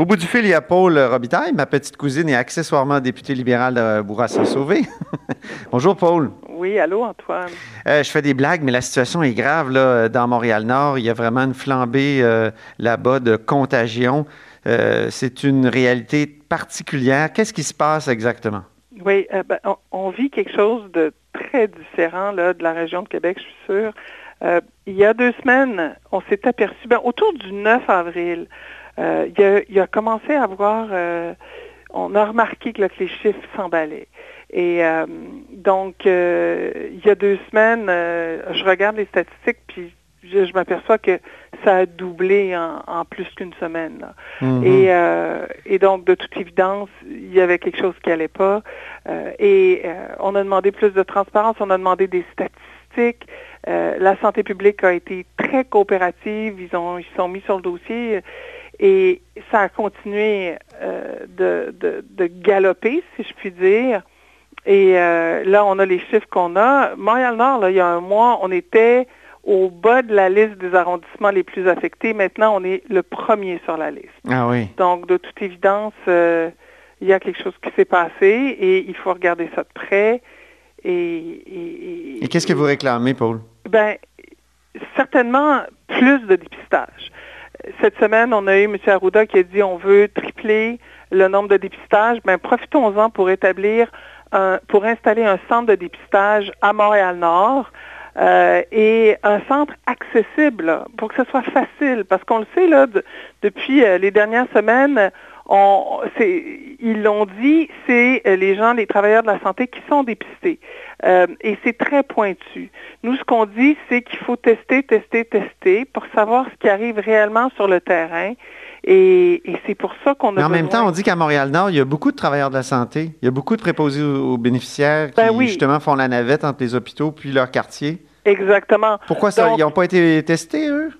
Au bout du fil, il y a Paul Robitaille, ma petite cousine et accessoirement députée libérale de Bourassa-Sauvé. Bonjour, Paul. Oui, allô, Antoine. Euh, je fais des blagues, mais la situation est grave là, dans Montréal-Nord. Il y a vraiment une flambée euh, là-bas de contagion. Euh, c'est une réalité particulière. Qu'est-ce qui se passe exactement? Oui, ben, on, vit quelque chose de très différent là, de la région de Québec, je suis sûre. il y a deux semaines, on s'est aperçu, ben, autour du 9 avril, euh, il, a, commencé à voir, euh, on a remarqué que, les chiffres s'emballaient. Et euh, donc, il y a deux semaines, je regarde les statistiques, puis je, m'aperçois que ça a doublé en, plus qu'une semaine. Mm-hmm. et, donc, de toute évidence, il y avait quelque chose qui n'allait pas. et on a demandé plus de transparence, on a demandé des statistiques. la santé publique a été très coopérative, ils ont ils sont mis sur le dossier. Et ça a continué euh, de, de, galoper, si je puis dire. Et euh, là, on a les chiffres qu'on a. Montréal-Nord, il y a un mois, on était au bas de la liste des arrondissements les plus affectés. Maintenant, on est le premier sur la liste. Ah oui. Donc, de toute évidence, euh, il y a quelque chose qui s'est passé et il faut regarder ça de près. Et, et qu'est-ce que vous réclamez, Paul? Ben, certainement plus de dépistage cette semaine, on a eu M. Arruda qui a dit on veut tripler le nombre de dépistages. Ben, profitons-en pour établir, pour installer un centre de dépistage à Montréal-Nord. Euh, et un centre accessible pour que ce soit facile, parce qu'on le sait là, depuis euh, les dernières semaines, ils l'ont dit, c'est euh, les gens, les travailleurs de la santé qui sont dépistés. Euh, et c'est très pointu. Nous, ce qu'on dit, c'est qu'il faut tester, tester, tester pour savoir ce qui arrive réellement sur le terrain. Et, c'est pour ça qu'on a. Mais en même temps, on dit qu'à Montréal-Nord, il y a beaucoup de travailleurs de la santé. Il y a beaucoup de préposés aux, bénéficiaires ben qui, justement, font la navette entre les hôpitaux puis leur quartier. Exactement. Pourquoi ça? ils n'ont pas été testés, eux?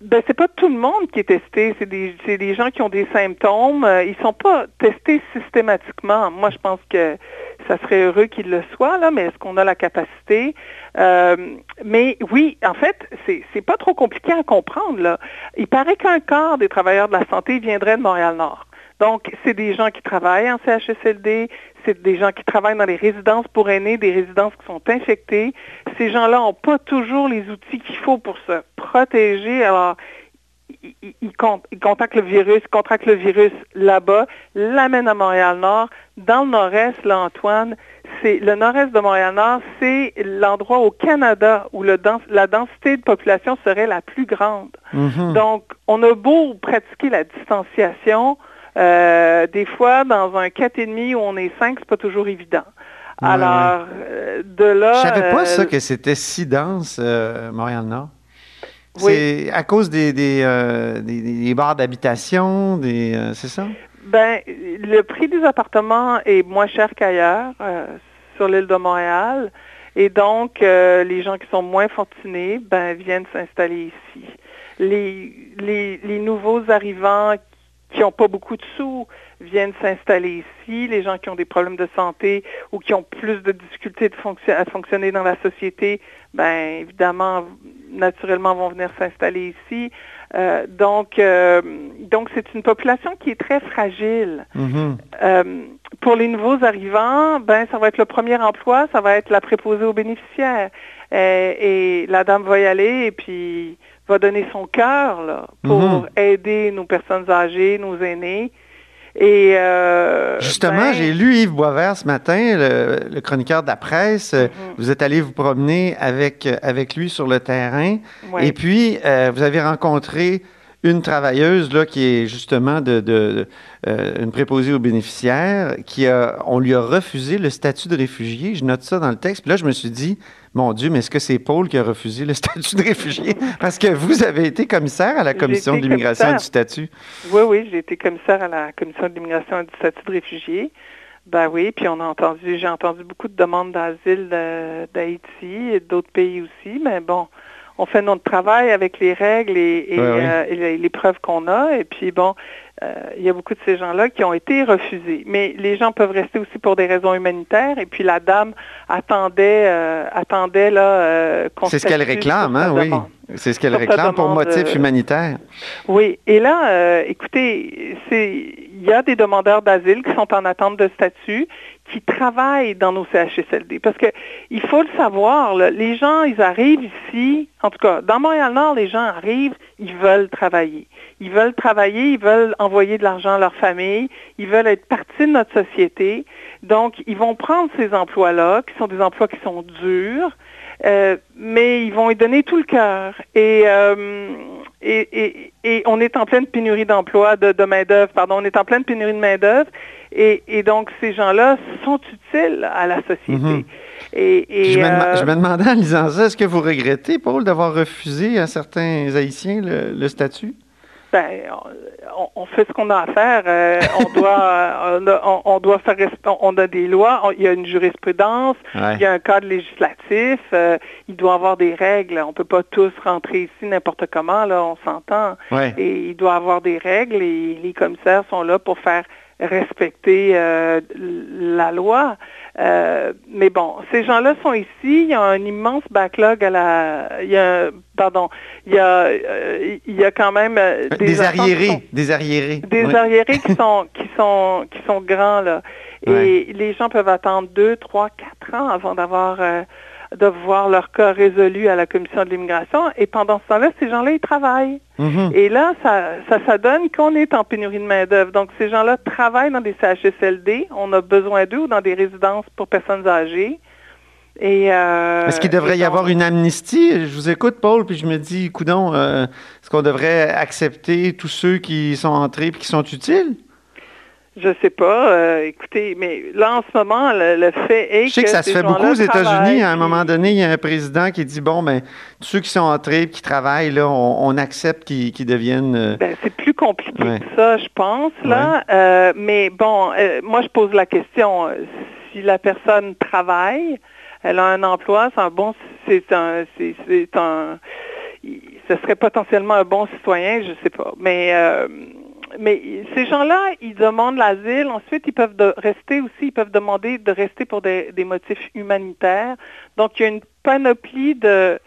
Ben, c'est pas tout le monde qui est testé. C'est des, des gens qui ont des symptômes. Euh, ils sont pas testés systématiquement. Moi, je pense que ça serait heureux qu'ils le soient, là, mais est-ce qu'on a la capacité? Euh, mais oui, en fait, c'est, c'est pas trop compliqué à comprendre, là. Il paraît qu'un quart des travailleurs de la santé viendrait de Montréal-Nord. Donc, c'est des gens qui travaillent en CHSLD, c'est des gens qui travaillent dans les résidences pour aînés, des résidences qui sont infectées. Ces gens-là n'ont pas toujours les outils qu'il faut pour se protéger. Alors, ils, contactent le virus, ils contractent le virus là-bas, l'amènent à Montréal-Nord. Dans le nord-est, là, Antoine, c'est le nord-est de Montréal-Nord, c'est l'endroit au Canada où le la densité de population serait la plus grande. Mm-hmm. Donc, on a beau pratiquer la distanciation, euh, des fois, dans un 4,5 où on est 5, c'est pas toujours évident. Alors, euh, de là... Je savais pas ça, euh, que c'était si dense, Montréal-Nord. C'est à cause des, des, des, bars d'habitation, c'est ça? Ben, le prix des appartements est moins cher qu'ailleurs sur l'île de Montréal. Et donc, les gens qui sont moins fortunés ben, viennent s'installer ici. Les, les, les, nouveaux arrivants qui n'ont pas beaucoup de sous viennent s'installer ici. Les gens qui ont des problèmes de santé ou qui ont plus de difficultés de à fonctionner dans la société, ben évidemment, naturellement, vont venir s'installer ici. Euh, donc, euh, donc c'est une population qui est très fragile. Mm-hmm. Euh, pour les nouveaux arrivants, ben ça va être le premier emploi, ça va être la préposée aux bénéficiaires. et la dame va y aller et puis va donner son cœur pour mhm. aider nos personnes âgées, nos aînés. Et euh, Justement, ben j'ai lu Yves Boisvert ce matin, le, chroniqueur de la presse. Mhm. Vous êtes allé vous promener avec, avec lui sur le terrain. Et puis, euh, vous avez rencontré une travailleuse là, qui est justement de, de, euh, une préposée aux bénéficiaires, qui a, on lui a refusé le statut de réfugié. Je note ça dans le texte. Puis là, je me suis dit, mon Dieu, mais est-ce que c'est Paul qui a refusé le statut de réfugié? Parce que vous avez été commissaire à la commission de l'immigration et du statut. Oui, oui, j'ai été commissaire à la commission de l'immigration et du statut de réfugié. Ben oui, puis on a entendu, j'ai entendu beaucoup de demandes d'asile d'Haïti et d'autres pays aussi, mais bon, on fait notre travail avec les règles et, euh, les, preuves qu'on a. Et puis bon, il y a beaucoup de ces gens-là qui ont été refusés. Mais les gens peuvent rester aussi pour des raisons humanitaires. Et puis la dame attendait, euh, attendait là. C'est ce qu'elle réclame, hein, oui. C'est ce qu'elle réclame pour motif humanitaire. Oui. Et là, écoutez, il y a des demandeurs d'asile qui sont en attente de statut, qui travaillent dans nos CHSLD. Parce que il faut le savoir, les gens, ils arrivent ici, en tout cas, dans Montréal-Nord, les gens arrivent, ils veulent travailler. Ils veulent travailler, ils veulent envoyer de l'argent à leur famille, ils veulent être partie de notre société. Donc, ils vont prendre ces emplois-là, qui sont des emplois qui sont durs, euh, mais ils vont y donner tout le cœur. Euh, et, et, et, on est en pleine pénurie d'emploi, de, de main-d'œuvre, pardon, on est en pleine pénurie de main-d'œuvre. Et, et, donc, ces gens-là sont utiles à la société. Mhm. et, je, me, euh, je, me, demandais en lisant ça, est-ce que vous regrettez, Paul, d'avoir refusé à certains Haïtiens le statut? Ben, on, fait ce qu'on a à faire. Euh, on doit, on, doit faire, on a des lois, il y a une jurisprudence, il y a un cadre législatif, euh, il doit y avoir des règles. On peut pas tous rentrer ici n'importe comment, là, on s'entend. Et il doit y avoir des règles et les commissaires sont là pour faire respecter euh, la loi. Euh, mais bon, ces gens-là sont ici. Il y a un immense backlog à la. Il y a, pardon, il y a, euh, il y a quand même des, des arriérés, des arriérés, des arriérés qui sont qui sont qui sont grands là. Et les gens peuvent attendre deux, trois, quatre ans avant d'avoir de voir leur cas résolu à la commission de l'immigration. Et pendant ce temps-là, ces gens-là, ils travaillent. Mhm. Et là, ça, ça, donne qu'on est en pénurie de main-d'œuvre. Donc, ces gens-là travaillent dans des CHSLD. On a besoin d'eux ou dans des résidences pour personnes âgées. Et euh, Est-ce qu'il devrait y avoir une amnistie? Je vous écoute, Paul, puis je me dis, coudon, euh, est-ce qu'on devrait accepter tous ceux qui sont entrés et qui sont utiles? Je sais pas. Euh, écoutez, mais là, en ce moment, le, fait est que. Je sais que ça se fait beaucoup aux États-Unis. À un moment donné, il y a un président qui dit bon, ben, ceux qui sont entrés qui travaillent, là, on, accepte qu'ils deviennent. Euh, ben, c'est plus compliqué que ça, je pense, là. Euh, mais bon, moi, je pose la question. Si la personne travaille, elle a un emploi, c'est un bon. C'est un. C'est un. Ce serait potentiellement un bon citoyen, je sais pas. Mais mais ces gens-là, ils demandent l'asile. Ensuite, ils peuvent rester aussi, ils peuvent demander de rester pour des, motifs humanitaires. Donc, il y a une panoplie de,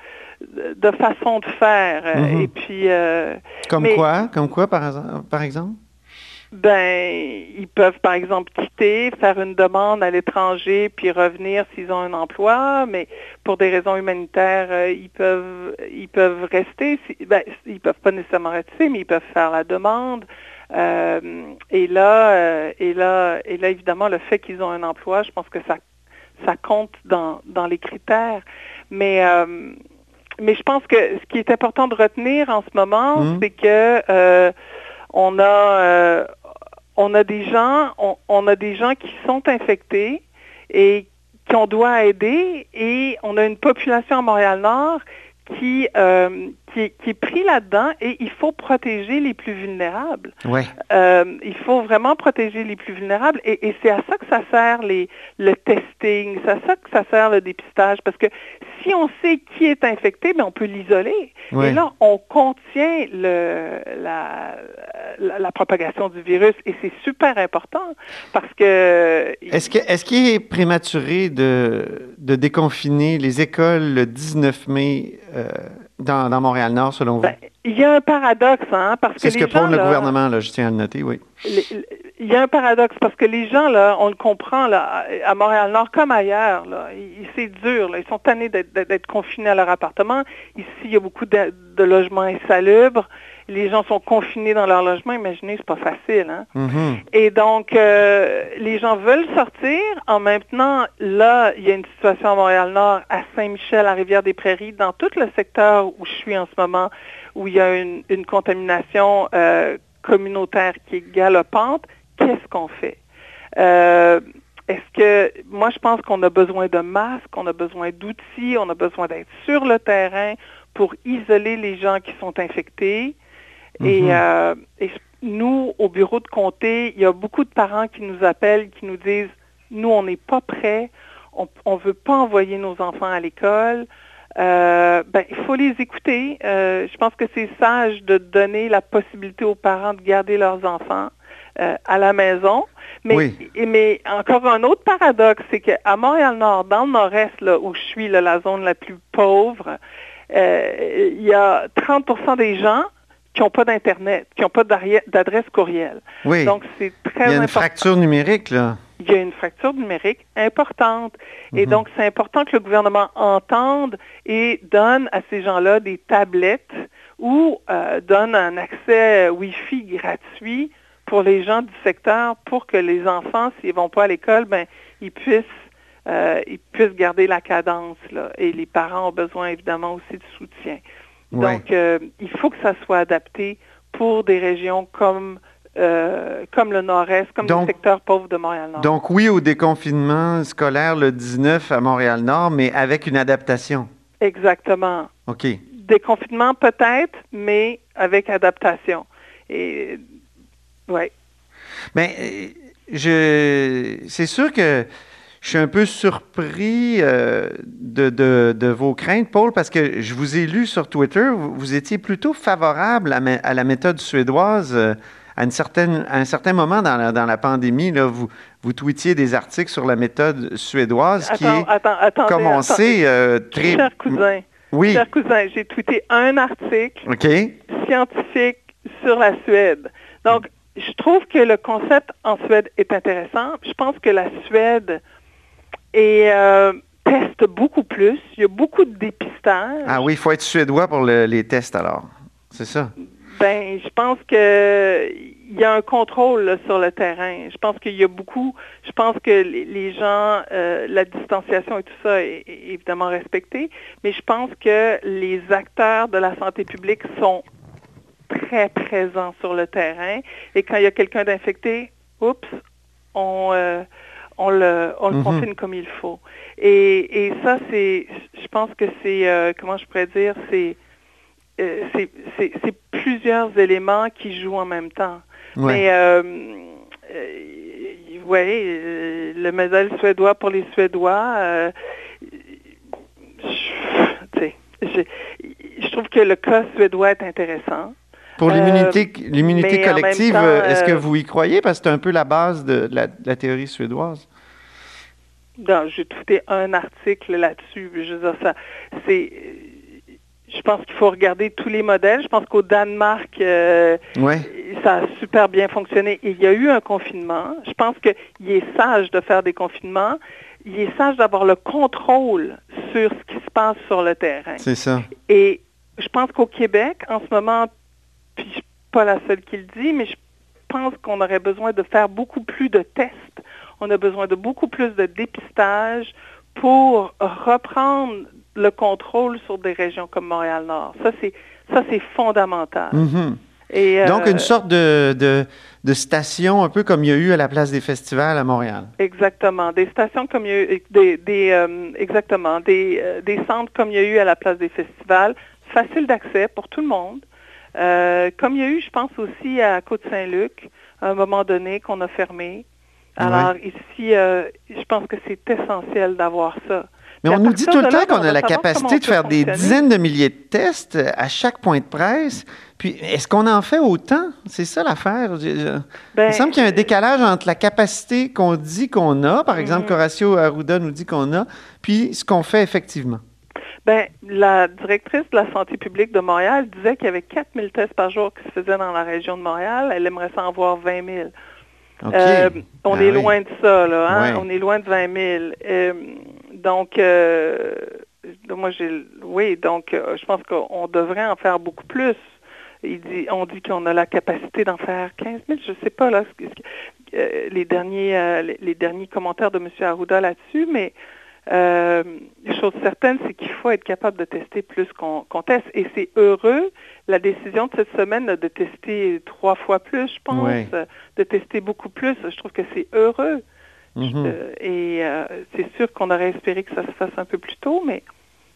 de façons de faire. Mhm. Et puis. Euh, Comme quoi? Comme quoi, par, par exemple? Ben, ils peuvent par exemple quitter, faire une demande à l'étranger, puis revenir s'ils ont un emploi, mais pour des raisons humanitaires, euh, ils peuvent ils peuvent rester. Ben, ils peuvent pas nécessairement rester, mais ils peuvent faire la demande. Euh, et là, euh, et là, et là, évidemment, le fait qu'ils ont un emploi, je pense que ça, ça compte dans, dans les critères. Mais, euh, mais je pense que ce qui est important de retenir en ce moment, mmh. c'est que on a, on a des gens, on, on, a des gens qui sont infectés et qu'on doit aider, et on a une population à Montréal-Nord qui, euh, qui, qui, est pris là-dedans et il faut protéger les plus vulnérables. Ouais. Euh, il faut vraiment protéger les plus vulnérables et, et c'est à ça que ça sert les, le testing, c'est à ça que ça sert le dépistage parce que si on sait qui est infecté, mais on peut l'isoler. Et là, on contient le, la, la, propagation du virus et c'est super important parce que... Est-ce qu'il est, qu'il est prématuré de, de déconfiner les écoles le 19 mai euh, dans, dans Montréal-Nord, selon vous? Ben, il y a un paradoxe, hein, parce que C'est ce que prône le gouvernement, là, je tiens à le noter, oui. Il y a un paradoxe, parce que les gens, là, on le comprend, là, à Montréal-Nord comme ailleurs, là, c'est dur, là, ils sont tannés d'être confinés à leur appartement. Ici, il y a beaucoup de, de logements insalubres les gens sont confinés dans leur logement, imaginez, c'est pas facile. Hein? Mm-hmm. Et donc, euh, les gens veulent sortir. En même temps, là, il y a une situation à Montréal-Nord, à Saint-Michel, à Rivière-des-Prairies, dans tout le secteur où je suis en ce moment, où il y a une, contamination euh, communautaire qui est galopante. Qu'est-ce qu'on fait? Euh, est-ce que moi je pense qu'on a besoin de masques, on a besoin d'outils, on a besoin d'être sur le terrain pour isoler les gens qui sont infectés, Mhm. Euh, et, nous, au bureau de comté, il y a beaucoup de parents qui nous appellent, qui nous disent, nous, on n'est pas prêts, on ne veut pas envoyer nos enfants à l'école. Euh, ben, il faut les écouter. Euh, je pense que c'est sage de donner la possibilité aux parents de garder leurs enfants à la maison. Mais, mais encore un autre paradoxe, c'est qu'à Montréal-Nord, dans le nord-est, là, où je suis, la zone la plus pauvre, euh, il y a 30% des gens qui n'ont pas d'Internet, qui n'ont pas d'adresse courriel. Oui. Donc, c'est très important. Il y a une fracture numérique, là. Il y a une fracture numérique importante. Et mhm. donc, c'est important que le gouvernement entende et donne à ces gens-là des tablettes ou euh, donne un accès Wi-Fi gratuit pour les gens du secteur pour que les enfants, s'ils ne vont pas à l'école, ben, ils puissent euh, ils puissent garder la cadence. Là. Et les parents ont besoin évidemment aussi de soutien. Donc, euh, il faut que ça soit adapté pour des régions comme, euh, comme le Nord-Est, comme le secteur pauvre de Montréal-Nord. Donc, oui au déconfinement scolaire le 19 à Montréal-Nord, mais avec une adaptation. Exactement. OK. Déconfinement peut-être, mais avec adaptation. Et, oui. Bien, je, c'est sûr que je suis un peu surpris euh, de, vos craintes, Paul, parce que je vous ai lu sur Twitter, vous, étiez plutôt favorable à, la méthode suédoise. Euh, à, une certaine, un certain moment dans la, dans la pandémie, là, vous, vous tweetiez des articles sur la méthode suédoise qui est commencé euh, très... Cher cousin, oui. cher cousin, j'ai tweeté un article scientifique sur la Suède. Donc, je trouve que le concept en Suède est intéressant. Je pense que la Suède et euh, teste beaucoup plus. Il y a beaucoup de dépistage. Ah oui, il faut être suédois pour les tests alors. C'est ça? Ben, je pense qu'il y a un contrôle sur le terrain. Je pense qu'il y a beaucoup. Je pense que les, gens, euh, la distanciation et tout ça est, évidemment respecté, mais je pense que les acteurs de la santé publique sont très présents sur le terrain. Et quand il y a quelqu'un d'infecté, oups, on, euh, on le, on le mhm. confine comme il faut. Et, et ça, c'est, je pense que c'est, euh, comment je pourrais dire, c'est, euh, c'est, plusieurs éléments qui jouent en même temps. Mais, euh, oui, le modèle suédois pour les Suédois, je, je trouve que le cas suédois est intéressant. Pour l'immunité, euh, l'immunité collective, est-ce que euh, vous y croyez? Parce que c'est un peu la base de la, théorie suédoise. J'ai tweeté un article là-dessus. Je veux ça, c'est, je pense qu'il faut regarder tous les modèles. Je pense qu'au Danemark, euh, ça a super bien fonctionné. Il y a eu un confinement. Je pense qu'il est sage de faire des confinements. Il est sage d'avoir le contrôle sur ce qui se passe sur le terrain. C'est ça. Et je pense qu'au Québec, en ce moment, puis je suis pas la seule qui le dit, mais je pense qu'on aurait besoin de faire beaucoup plus de tests. On a besoin de beaucoup plus de dépistage pour reprendre le contrôle sur des régions comme Montréal-Nord. Ça, c'est ça, c'est fondamental. Mm-hmm. Et, Donc, une euh, sorte de, de, station, un peu comme il y a eu à la place des festivals à Montréal. Exactement. Des stations comme il y a eu, des, des euh, exactement, des, euh, des centres comme il y a eu à la place des festivals, facile d'accès pour tout le monde. Euh, comme il y a eu, je pense aussi à Côte-Saint-Luc, à un moment donné qu'on a fermé. Alors ici, euh, je pense que c'est essentiel d'avoir ça. Mais on nous dit tout le temps qu'on a la capacité de faire des dizaines de milliers de tests à chaque point de presse. Puis, est-ce qu'on en fait autant? C'est ça l'affaire. il ben, me semble qu'il y a un décalage entre la capacité qu'on dit qu'on a, par exemple, mm-hmm. Horacio Arruda nous dit qu'on a, puis ce qu'on fait effectivement. Ben, la directrice de la santé publique de Montréal disait qu'il y avait 4 000 tests par jour qui se faisaient dans la région de Montréal. Elle aimerait s'en voir 20 000. Euh, on ah est loin de ça, là. Hein? On est loin de 20 000. Euh, donc, euh, moi, j'ai, oui, donc, je pense qu'on devrait en faire beaucoup plus. Il dit, on dit qu'on a la capacité d'en faire 15 000. Je ne sais pas là les derniers, les, derniers commentaires de M. Arruda là-dessus, mais euh, chose certaine, c'est qu'il faut être capable de tester plus qu'on teste. Et c'est heureux, la décision de cette semaine de tester trois fois plus, je pense, de tester beaucoup plus. Je trouve que c'est heureux. Mm-hmm. et euh, c'est sûr qu'on aurait espéré que ça se fasse un peu plus tôt, mais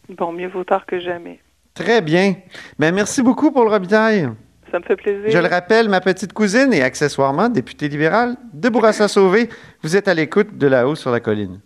bon, mieux vaut tard que jamais. Très bien. Ben, merci beaucoup pour le rebitaille. Ça me fait plaisir. Je le rappelle, ma petite cousine et accessoirement députée libérale de Bourassa-Sauvé, vous êtes à l'écoute de là-haut sur la colline.